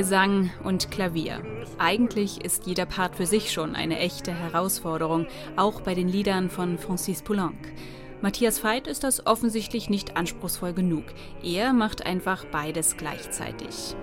Gesang und Klavier. Eigentlich ist jeder Part für sich schon eine echte Herausforderung, auch bei den Liedern von Francis Poulenc. Matthias Veit ist das offensichtlich nicht anspruchsvoll genug. Er macht einfach beides gleichzeitig.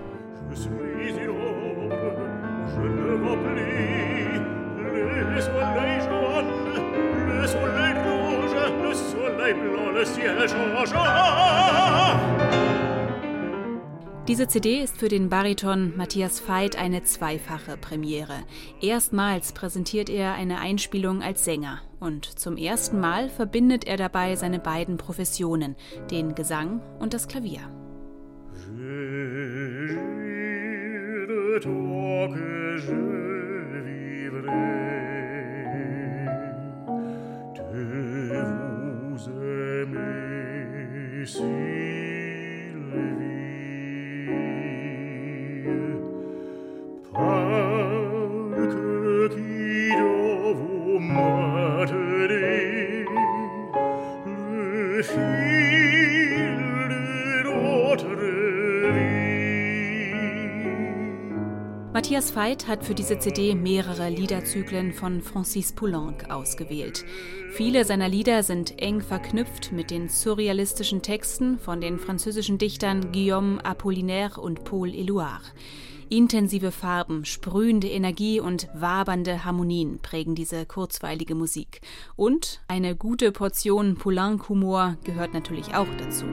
Diese CD ist für den Bariton Matthias Veit eine zweifache Premiere. Erstmals präsentiert er eine Einspielung als Sänger und zum ersten Mal verbindet er dabei seine beiden Professionen, den Gesang und das Klavier. Matthias Veit hat für diese CD mehrere Liederzyklen von Francis Poulenc ausgewählt. Viele seiner Lieder sind eng verknüpft mit den surrealistischen Texten von den französischen Dichtern Guillaume Apollinaire und Paul Éluard. Intensive Farben, sprühende Energie und wabernde Harmonien prägen diese kurzweilige Musik. Und eine gute Portion Poulenc-Humor gehört natürlich auch dazu.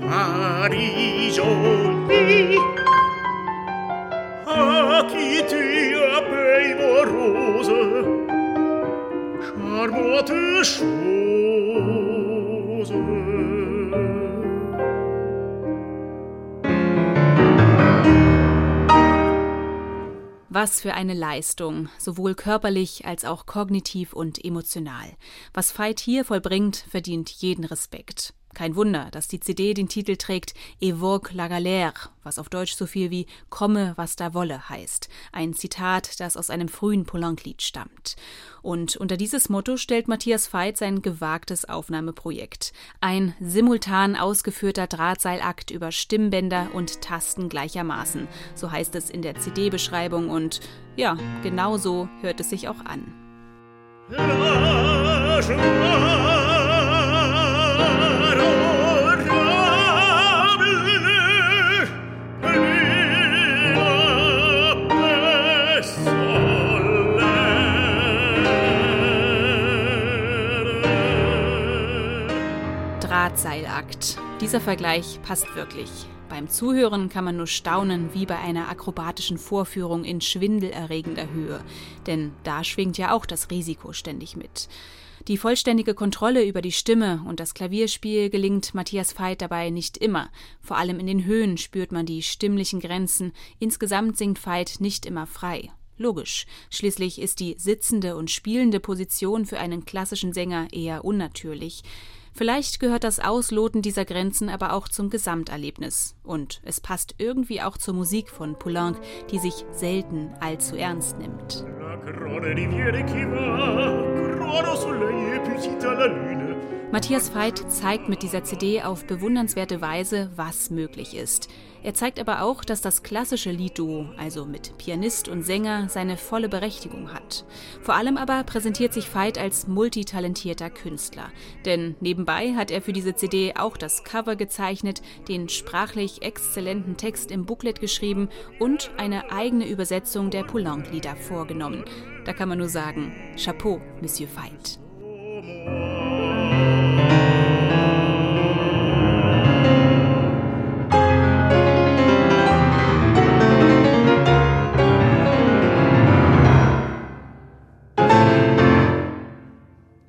Paris Was für eine Leistung, sowohl körperlich als auch kognitiv und emotional. Was Veit hier vollbringt, verdient jeden Respekt. Kein Wunder, dass die CD den Titel trägt Evoque la galère, was auf Deutsch so viel wie Komme, was da wolle heißt. Ein Zitat, das aus einem frühen Poulenc-Lied stammt. Und unter dieses Motto stellt Matthias Veit sein gewagtes Aufnahmeprojekt. Ein simultan ausgeführter Drahtseilakt über Stimmbänder und Tasten gleichermaßen. So heißt es in der CD-Beschreibung und ja, genau so hört es sich auch an. Drahtseilakt. Dieser Vergleich passt wirklich. Beim Zuhören kann man nur staunen wie bei einer akrobatischen Vorführung in schwindelerregender Höhe. Denn da schwingt ja auch das Risiko ständig mit. Die vollständige Kontrolle über die Stimme und das Klavierspiel gelingt Matthias Veit dabei nicht immer. Vor allem in den Höhen spürt man die stimmlichen Grenzen. Insgesamt singt Veit nicht immer frei. Logisch. Schließlich ist die sitzende und spielende Position für einen klassischen Sänger eher unnatürlich. Vielleicht gehört das Ausloten dieser Grenzen aber auch zum Gesamterlebnis. Und es passt irgendwie auch zur Musik von Poulenc, die sich selten allzu ernst nimmt. Matthias Veit zeigt mit dieser CD auf bewundernswerte Weise, was möglich ist. Er zeigt aber auch, dass das klassische Liedduo, also mit Pianist und Sänger, seine volle Berechtigung hat. Vor allem aber präsentiert sich Veit als multitalentierter Künstler. Denn nebenbei hat er für diese CD auch das Cover gezeichnet, den sprachlich exzellenten Text im Booklet geschrieben und eine eigene Übersetzung der Poulenc-Lieder vorgenommen. Da kann man nur sagen, Chapeau, Monsieur Veit.